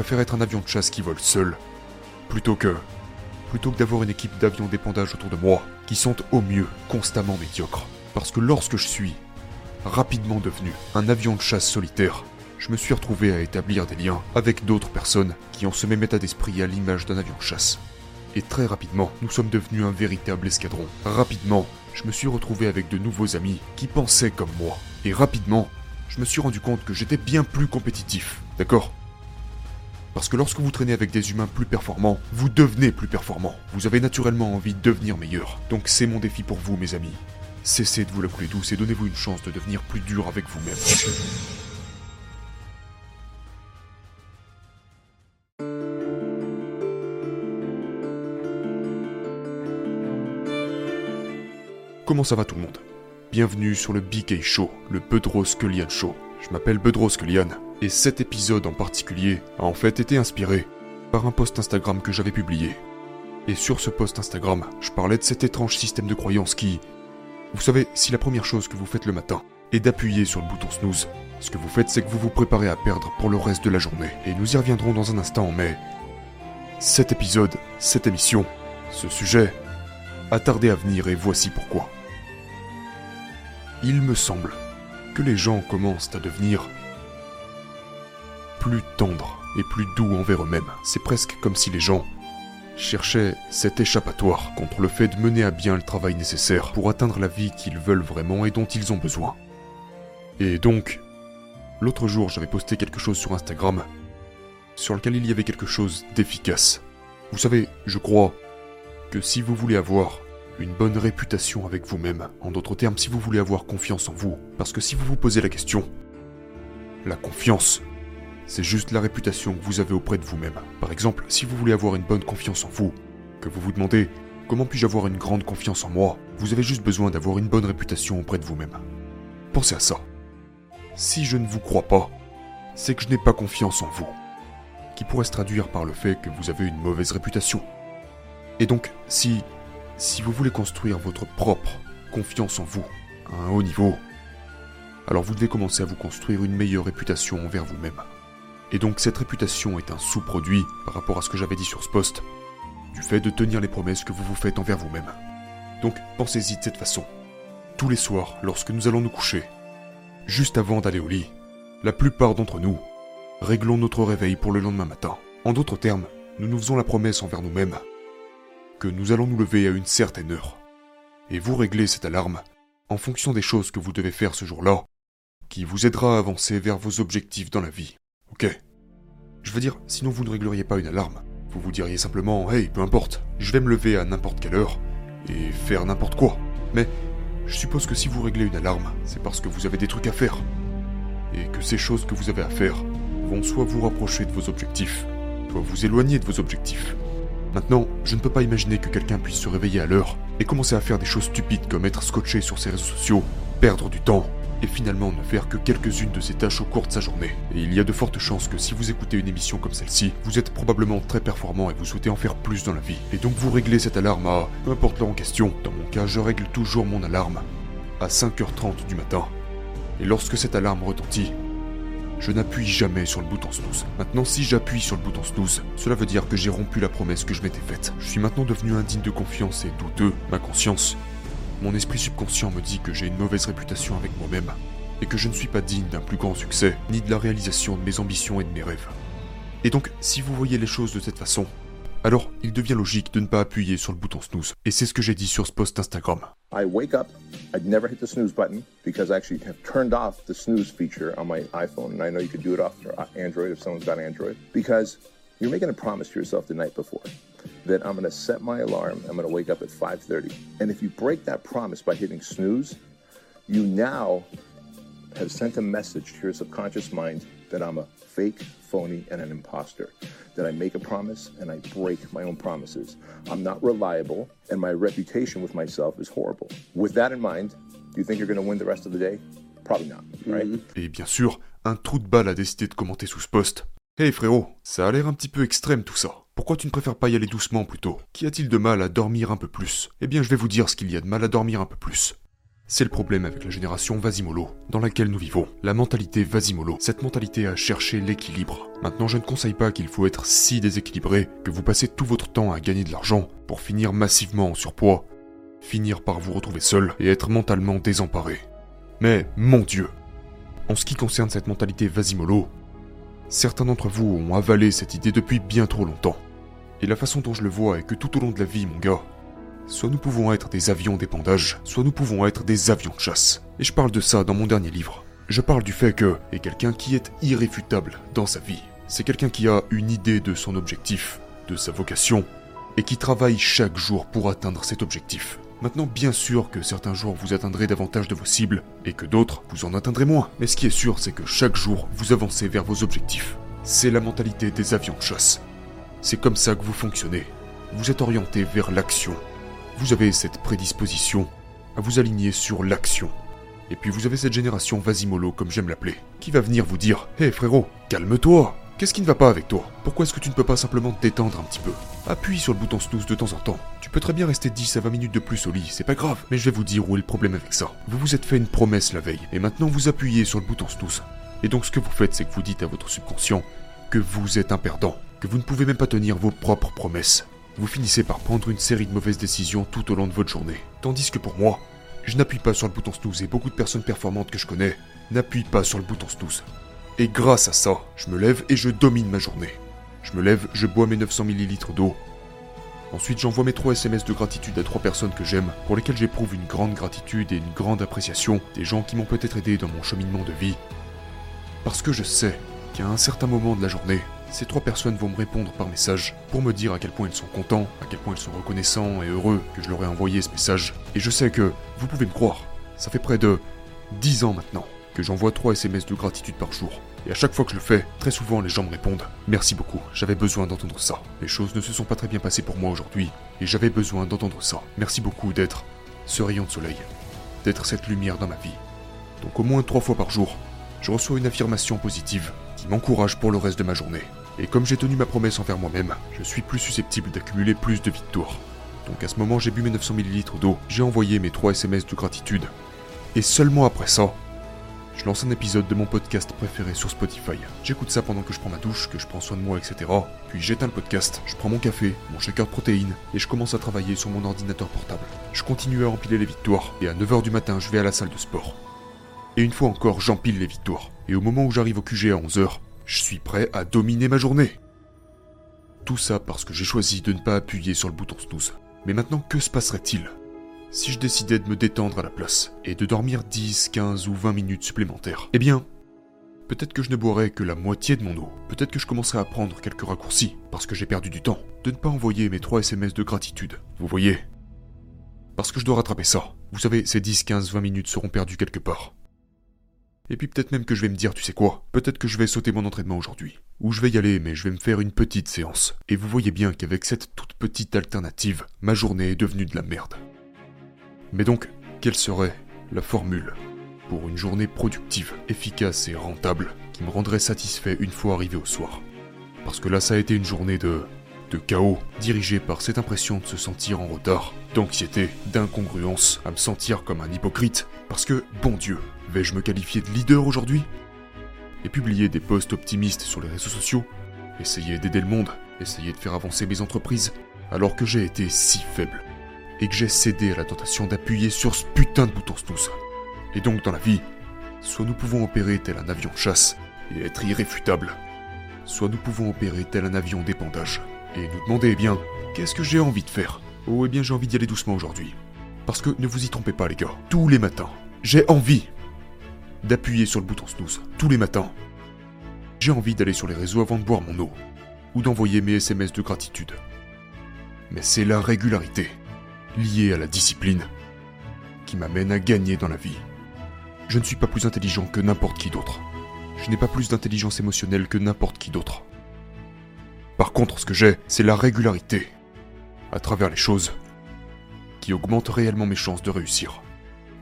préfère être un avion de chasse qui vole seul, plutôt que... plutôt que d'avoir une équipe d'avions d'épandage autour de moi, qui sont au mieux constamment médiocres. Parce que lorsque je suis rapidement devenu un avion de chasse solitaire, je me suis retrouvé à établir des liens avec d'autres personnes qui ont ce même état d'esprit à l'image d'un avion de chasse. Et très rapidement, nous sommes devenus un véritable escadron. Rapidement, je me suis retrouvé avec de nouveaux amis qui pensaient comme moi. Et rapidement, je me suis rendu compte que j'étais bien plus compétitif. D'accord? Parce que lorsque vous traînez avec des humains plus performants, vous devenez plus performant. Vous avez naturellement envie de devenir meilleur. Donc c'est mon défi pour vous, mes amis. Cessez de vous la couler douce et donnez-vous une chance de devenir plus dur avec vous-même. Comment ça va tout le monde? Bienvenue sur le BK Show, le Bedros Show. Je m'appelle Bedros Skullian, et cet épisode en particulier a en fait été inspiré par un post Instagram que j'avais publié. Et sur ce post Instagram, je parlais de cet étrange système de croyance qui... Vous savez, si la première chose que vous faites le matin est d'appuyer sur le bouton snooze, ce que vous faites c'est que vous vous préparez à perdre pour le reste de la journée. Et nous y reviendrons dans un instant, mais... Cet épisode, cette émission, ce sujet, a tardé à venir et voici pourquoi il me semble que les gens commencent à devenir plus tendres et plus doux envers eux-mêmes. C'est presque comme si les gens cherchaient cet échappatoire contre le fait de mener à bien le travail nécessaire pour atteindre la vie qu'ils veulent vraiment et dont ils ont besoin. Et donc, l'autre jour j'avais posté quelque chose sur Instagram sur lequel il y avait quelque chose d'efficace. Vous savez, je crois que si vous voulez avoir une bonne réputation avec vous-même. En d'autres termes, si vous voulez avoir confiance en vous. Parce que si vous vous posez la question, la confiance, c'est juste la réputation que vous avez auprès de vous-même. Par exemple, si vous voulez avoir une bonne confiance en vous, que vous vous demandez comment puis-je avoir une grande confiance en moi, vous avez juste besoin d'avoir une bonne réputation auprès de vous-même. Pensez à ça. Si je ne vous crois pas, c'est que je n'ai pas confiance en vous, qui pourrait se traduire par le fait que vous avez une mauvaise réputation. Et donc, si si vous voulez construire votre propre confiance en vous à un haut niveau, alors vous devez commencer à vous construire une meilleure réputation envers vous-même. Et donc cette réputation est un sous-produit par rapport à ce que j'avais dit sur ce poste, du fait de tenir les promesses que vous vous faites envers vous-même. Donc pensez-y de cette façon. Tous les soirs, lorsque nous allons nous coucher, juste avant d'aller au lit, la plupart d'entre nous réglons notre réveil pour le lendemain matin. En d'autres termes, nous nous faisons la promesse envers nous-mêmes que nous allons nous lever à une certaine heure. Et vous réglez cette alarme en fonction des choses que vous devez faire ce jour-là, qui vous aidera à avancer vers vos objectifs dans la vie. Ok Je veux dire, sinon vous ne régleriez pas une alarme. Vous vous diriez simplement, hey, peu importe, je vais me lever à n'importe quelle heure et faire n'importe quoi. Mais je suppose que si vous réglez une alarme, c'est parce que vous avez des trucs à faire. Et que ces choses que vous avez à faire vont soit vous rapprocher de vos objectifs, soit vous éloigner de vos objectifs. Maintenant, je ne peux pas imaginer que quelqu'un puisse se réveiller à l'heure et commencer à faire des choses stupides comme être scotché sur ses réseaux sociaux, perdre du temps, et finalement ne faire que quelques-unes de ses tâches au cours de sa journée. Et il y a de fortes chances que si vous écoutez une émission comme celle-ci, vous êtes probablement très performant et vous souhaitez en faire plus dans la vie. Et donc vous réglez cette alarme à peu importe l'heure en question. Dans mon cas, je règle toujours mon alarme à 5h30 du matin. Et lorsque cette alarme retentit, je n'appuie jamais sur le bouton snooze. Maintenant, si j'appuie sur le bouton snooze, cela veut dire que j'ai rompu la promesse que je m'étais faite. Je suis maintenant devenu indigne de confiance et douteux. Ma conscience, mon esprit subconscient me dit que j'ai une mauvaise réputation avec moi-même et que je ne suis pas digne d'un plus grand succès, ni de la réalisation de mes ambitions et de mes rêves. Et donc, si vous voyez les choses de cette façon, alors il devient logique de ne pas appuyer sur le bouton snooze. Et c'est ce que j'ai dit sur ce post Instagram. I wake up, I'd never hit the snooze button because I actually have turned off the snooze feature on my iPhone. And I know you could do it off Android if someone's got Android. Because you're making a promise to yourself the night before that I'm going to set my alarm, I'm going to wake up at 5:30. And if you break that promise by hitting snooze, you now have sent a message to your subconscious mind that I'm a fake, phony, and an imposter. That I make a promise and I break my own promises. I'm not reliable, and my reputation with myself is horrible. With that in mind, do you think you're going to win the rest of the day? Probably not, right? Mm-hmm. Et bien sûr, un trou de balle a décidé de commenter sous ce post. Hey frérot, ça a l'air un petit peu extrême tout ça. Pourquoi tu ne préfères pas y aller doucement plutôt? Qu'y a-t-il de mal à dormir un peu plus? Eh bien je vais vous dire ce qu'il y a de mal à dormir un peu plus. C'est le problème avec la génération Vasimolo, dans laquelle nous vivons. La mentalité Vasimolo, cette mentalité à chercher l'équilibre. Maintenant, je ne conseille pas qu'il faut être si déséquilibré que vous passez tout votre temps à gagner de l'argent pour finir massivement en surpoids, finir par vous retrouver seul et être mentalement désemparé. Mais, mon Dieu En ce qui concerne cette mentalité Vasimolo, certains d'entre vous ont avalé cette idée depuis bien trop longtemps. Et la façon dont je le vois est que tout au long de la vie, mon gars, Soit nous pouvons être des avions d'épandage, soit nous pouvons être des avions de chasse. Et je parle de ça dans mon dernier livre. Je parle du fait que est quelqu'un qui est irréfutable dans sa vie. C'est quelqu'un qui a une idée de son objectif, de sa vocation, et qui travaille chaque jour pour atteindre cet objectif. Maintenant, bien sûr que certains jours vous atteindrez davantage de vos cibles, et que d'autres vous en atteindrez moins. Mais ce qui est sûr, c'est que chaque jour, vous avancez vers vos objectifs. C'est la mentalité des avions de chasse. C'est comme ça que vous fonctionnez. Vous êtes orienté vers l'action, vous avez cette prédisposition à vous aligner sur l'action. Et puis vous avez cette génération Vasimolo, comme j'aime l'appeler, qui va venir vous dire Hé frérot, calme-toi Qu'est-ce qui ne va pas avec toi? Pourquoi est-ce que tu ne peux pas simplement te détendre un petit peu? Appuie sur le bouton snooze de temps en temps. Tu peux très bien rester 10 à 20 minutes de plus au lit, c'est pas grave. Mais je vais vous dire où est le problème avec ça. Vous vous êtes fait une promesse la veille, et maintenant vous appuyez sur le bouton snooze. Et donc ce que vous faites, c'est que vous dites à votre subconscient que vous êtes un perdant, que vous ne pouvez même pas tenir vos propres promesses vous finissez par prendre une série de mauvaises décisions tout au long de votre journée. Tandis que pour moi, je n'appuie pas sur le bouton snooze et beaucoup de personnes performantes que je connais n'appuient pas sur le bouton snooze. Et grâce à ça, je me lève et je domine ma journée. Je me lève, je bois mes 900 ml d'eau. Ensuite, j'envoie mes 3 SMS de gratitude à 3 personnes que j'aime, pour lesquelles j'éprouve une grande gratitude et une grande appréciation des gens qui m'ont peut-être aidé dans mon cheminement de vie. Parce que je sais qu'à un certain moment de la journée, ces trois personnes vont me répondre par message pour me dire à quel point ils sont contents, à quel point ils sont reconnaissants et heureux que je leur ai envoyé ce message. Et je sais que, vous pouvez me croire, ça fait près de 10 ans maintenant que j'envoie 3 SMS de gratitude par jour. Et à chaque fois que je le fais, très souvent les gens me répondent Merci beaucoup, j'avais besoin d'entendre ça. Les choses ne se sont pas très bien passées pour moi aujourd'hui, et j'avais besoin d'entendre ça. Merci beaucoup d'être ce rayon de soleil, d'être cette lumière dans ma vie. Donc au moins 3 fois par jour, je reçois une affirmation positive qui m'encourage pour le reste de ma journée. Et comme j'ai tenu ma promesse envers moi-même, je suis plus susceptible d'accumuler plus de victoires. Donc à ce moment, j'ai bu mes 900 ml d'eau, j'ai envoyé mes 3 SMS de gratitude. Et seulement après ça, je lance un épisode de mon podcast préféré sur Spotify. J'écoute ça pendant que je prends ma douche, que je prends soin de moi, etc. Puis j'éteins le podcast, je prends mon café, mon shaker de protéines, et je commence à travailler sur mon ordinateur portable. Je continue à empiler les victoires, et à 9h du matin, je vais à la salle de sport. Et une fois encore, j'empile les victoires. Et au moment où j'arrive au QG à 11h, je suis prêt à dominer ma journée. Tout ça parce que j'ai choisi de ne pas appuyer sur le bouton snooze. Mais maintenant, que se passerait-il si je décidais de me détendre à la place et de dormir 10, 15 ou 20 minutes supplémentaires? Eh bien, peut-être que je ne boirais que la moitié de mon eau. Peut-être que je commencerais à prendre quelques raccourcis parce que j'ai perdu du temps. De ne pas envoyer mes 3 SMS de gratitude. Vous voyez? Parce que je dois rattraper ça. Vous savez, ces 10, 15, 20 minutes seront perdues quelque part. Et puis peut-être même que je vais me dire, tu sais quoi, peut-être que je vais sauter mon entraînement aujourd'hui. Ou je vais y aller, mais je vais me faire une petite séance. Et vous voyez bien qu'avec cette toute petite alternative, ma journée est devenue de la merde. Mais donc, quelle serait la formule pour une journée productive, efficace et rentable qui me rendrait satisfait une fois arrivé au soir? Parce que là, ça a été une journée de de chaos, dirigée par cette impression de se sentir en retard, d'anxiété, d'incongruence, à me sentir comme un hypocrite, parce que, bon Dieu, vais-je me qualifier de leader aujourd'hui Et publier des posts optimistes sur les réseaux sociaux Essayer d'aider le monde Essayer de faire avancer mes entreprises Alors que j'ai été si faible. Et que j'ai cédé à la tentation d'appuyer sur ce putain de bouton snooze. Et donc dans la vie, soit nous pouvons opérer tel un avion de chasse et être irréfutable, soit nous pouvons opérer tel un avion d'épandage et nous demander, eh bien, qu'est-ce que j'ai envie de faire? Oh, eh bien, j'ai envie d'y aller doucement aujourd'hui. Parce que ne vous y trompez pas, les gars, tous les matins, j'ai envie d'appuyer sur le bouton snooze, tous les matins. J'ai envie d'aller sur les réseaux avant de boire mon eau, ou d'envoyer mes SMS de gratitude. Mais c'est la régularité, liée à la discipline, qui m'amène à gagner dans la vie. Je ne suis pas plus intelligent que n'importe qui d'autre. Je n'ai pas plus d'intelligence émotionnelle que n'importe qui d'autre. Par contre, ce que j'ai, c'est la régularité, à travers les choses, qui augmente réellement mes chances de réussir.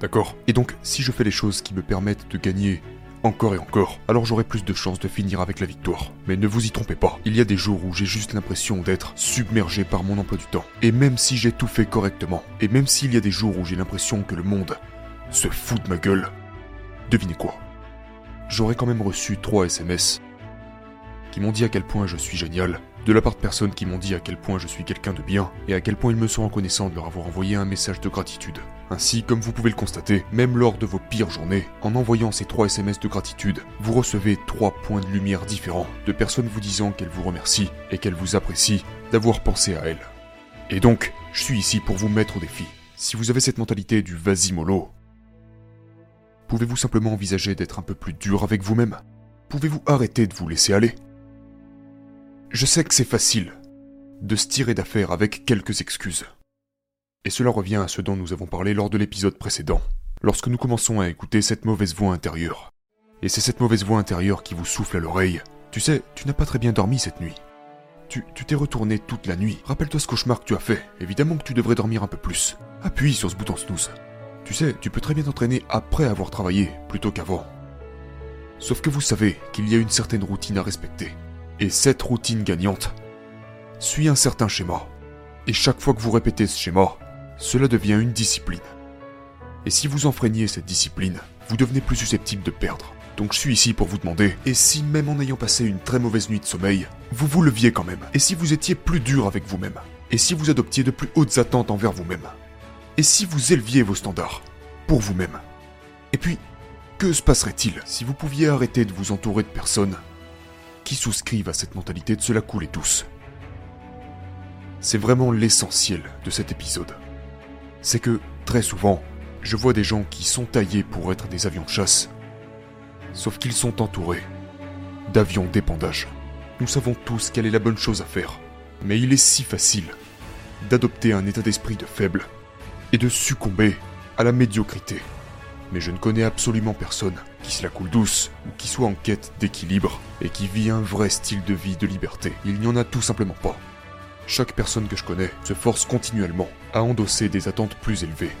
D'accord Et donc, si je fais les choses qui me permettent de gagner encore et encore, alors j'aurai plus de chances de finir avec la victoire. Mais ne vous y trompez pas, il y a des jours où j'ai juste l'impression d'être submergé par mon emploi du temps. Et même si j'ai tout fait correctement, et même s'il y a des jours où j'ai l'impression que le monde se fout de ma gueule. Devinez quoi? J'aurais quand même reçu trois SMS qui m'ont dit à quel point je suis génial, de la part de personnes qui m'ont dit à quel point je suis quelqu'un de bien, et à quel point ils me sont reconnaissants de leur avoir envoyé un message de gratitude. Ainsi, comme vous pouvez le constater, même lors de vos pires journées, en envoyant ces trois SMS de gratitude, vous recevez trois points de lumière différents, de personnes vous disant qu'elles vous remercient et qu'elles vous apprécient d'avoir pensé à elles. Et donc, je suis ici pour vous mettre au défi. Si vous avez cette mentalité du vas-y mollo, pouvez-vous simplement envisager d'être un peu plus dur avec vous-même? Pouvez-vous arrêter de vous laisser aller? Je sais que c'est facile de se tirer d'affaire avec quelques excuses. Et cela revient à ce dont nous avons parlé lors de l'épisode précédent, lorsque nous commençons à écouter cette mauvaise voix intérieure. Et c'est cette mauvaise voix intérieure qui vous souffle à l'oreille. Tu sais, tu n'as pas très bien dormi cette nuit. Tu t'es retourné toute la nuit. Rappelle-toi ce cauchemar que tu as fait. Évidemment que tu devrais dormir un peu plus. Appuie sur ce bouton snooze. Tu sais, tu peux très bien t'entraîner après avoir travaillé plutôt qu'avant. Sauf que vous savez qu'il y a une certaine routine à respecter. Et cette routine gagnante suit un certain schéma. Et chaque fois que vous répétez ce schéma, cela devient une discipline. Et si vous enfreignez cette discipline, vous devenez plus susceptible de perdre. Donc je suis ici pour vous demander, et si même en ayant passé une très mauvaise nuit de sommeil, vous vous leviez quand même? Et si vous étiez plus dur avec vous-même? Et si vous adoptiez de plus hautes attentes envers vous-même? Et si vous éleviez vos standards pour vous-même? Et puis, que se passerait-il si vous pouviez arrêter de vous entourer de personnes qui souscrivent à cette mentalité de se la couler tous. C'est vraiment l'essentiel de cet épisode. C'est que, très souvent, je vois des gens qui sont taillés pour être des avions de chasse, sauf qu'ils sont entourés d'avions d'épandage. Nous savons tous quelle est la bonne chose à faire, mais il est si facile d'adopter un état d'esprit de faible et de succomber à la médiocrité. Mais je ne connais absolument personne qui se la coule douce, ou qui soit en quête d'équilibre, et qui vit un vrai style de vie de liberté. Il n'y en a tout simplement pas. Chaque personne que je connais se force continuellement à endosser des attentes plus élevées.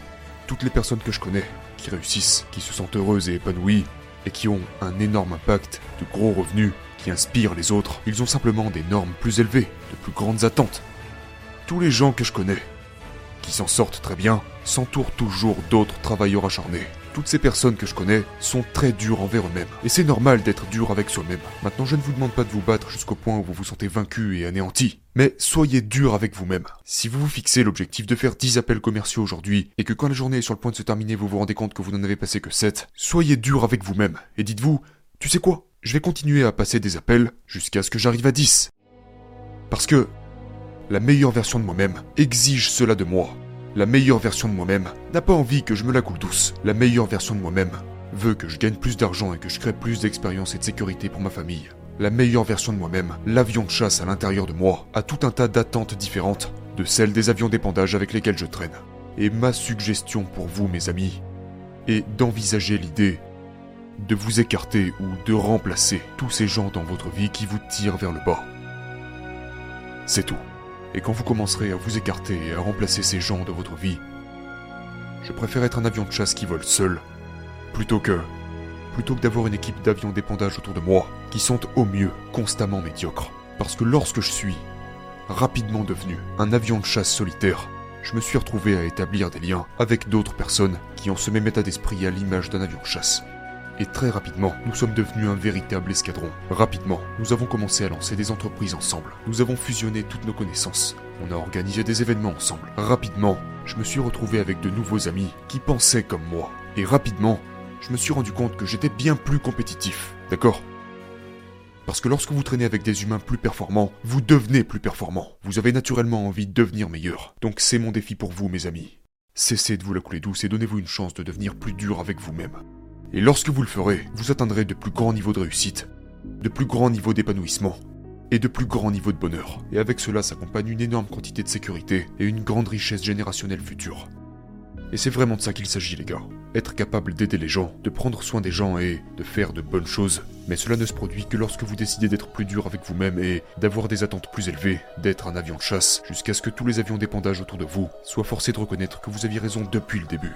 Toutes les personnes que je connais, qui réussissent, qui se sentent heureuses et épanouies, et qui ont un énorme impact, de gros revenus, qui inspirent les autres, ils ont simplement des normes plus élevées, de plus grandes attentes. Tous les gens que je connais, qui s'en sortent très bien, s'entourent toujours d'autres travailleurs acharnés, toutes ces personnes que je connais sont très dures envers eux-mêmes. Et c'est normal d'être dur avec soi-même. Maintenant, je ne vous demande pas de vous battre jusqu'au point où vous vous sentez vaincu et anéanti. Mais soyez dur avec vous-même. Si vous vous fixez l'objectif de faire 10 appels commerciaux aujourd'hui, et que quand la journée est sur le point de se terminer, vous vous rendez compte que vous n'en avez passé que 7, soyez dur avec vous-même. Et dites-vous, tu sais quoi? Je vais continuer à passer des appels jusqu'à ce que j'arrive à 10. Parce que la meilleure version de moi-même exige cela de moi. La meilleure version de moi-même n'a pas envie que je me la coule douce. La meilleure version de moi-même veut que je gagne plus d'argent et que je crée plus d'expérience et de sécurité pour ma famille. La meilleure version de moi-même, l'avion de chasse à l'intérieur de moi, a tout un tas d'attentes différentes de celles des avions d'épandage avec lesquels je traîne. Et ma suggestion pour vous, mes amis, est d'envisager l'idée de vous écarter ou de remplacer tous ces gens dans votre vie qui vous tirent vers le bas. C'est tout. Et quand vous commencerez à vous écarter et à remplacer ces gens de votre vie, je préfère être un avion de chasse qui vole seul, plutôt que plutôt que d'avoir une équipe d'avions d'épandage autour de moi qui sont au mieux constamment médiocres. Parce que lorsque je suis rapidement devenu un avion de chasse solitaire, je me suis retrouvé à établir des liens avec d'autres personnes qui ont ce même état d'esprit à l'image d'un avion de chasse. Et très rapidement, nous sommes devenus un véritable escadron. Rapidement, nous avons commencé à lancer des entreprises ensemble. Nous avons fusionné toutes nos connaissances. On a organisé des événements ensemble. Rapidement, je me suis retrouvé avec de nouveaux amis qui pensaient comme moi. Et rapidement, je me suis rendu compte que j'étais bien plus compétitif. D'accord? Parce que lorsque vous traînez avec des humains plus performants, vous devenez plus performant. Vous avez naturellement envie de devenir meilleur. Donc c'est mon défi pour vous, mes amis. Cessez de vous la couler douce et donnez-vous une chance de devenir plus dur avec vous-même. Et lorsque vous le ferez, vous atteindrez de plus grands niveaux de réussite, de plus grands niveaux d'épanouissement et de plus grands niveaux de bonheur. Et avec cela s'accompagne une énorme quantité de sécurité et une grande richesse générationnelle future. Et c'est vraiment de ça qu'il s'agit les gars. Être capable d'aider les gens, de prendre soin des gens et de faire de bonnes choses. Mais cela ne se produit que lorsque vous décidez d'être plus dur avec vous-même et d'avoir des attentes plus élevées, d'être un avion de chasse, jusqu'à ce que tous les avions d'épandage autour de vous soient forcés de reconnaître que vous aviez raison depuis le début.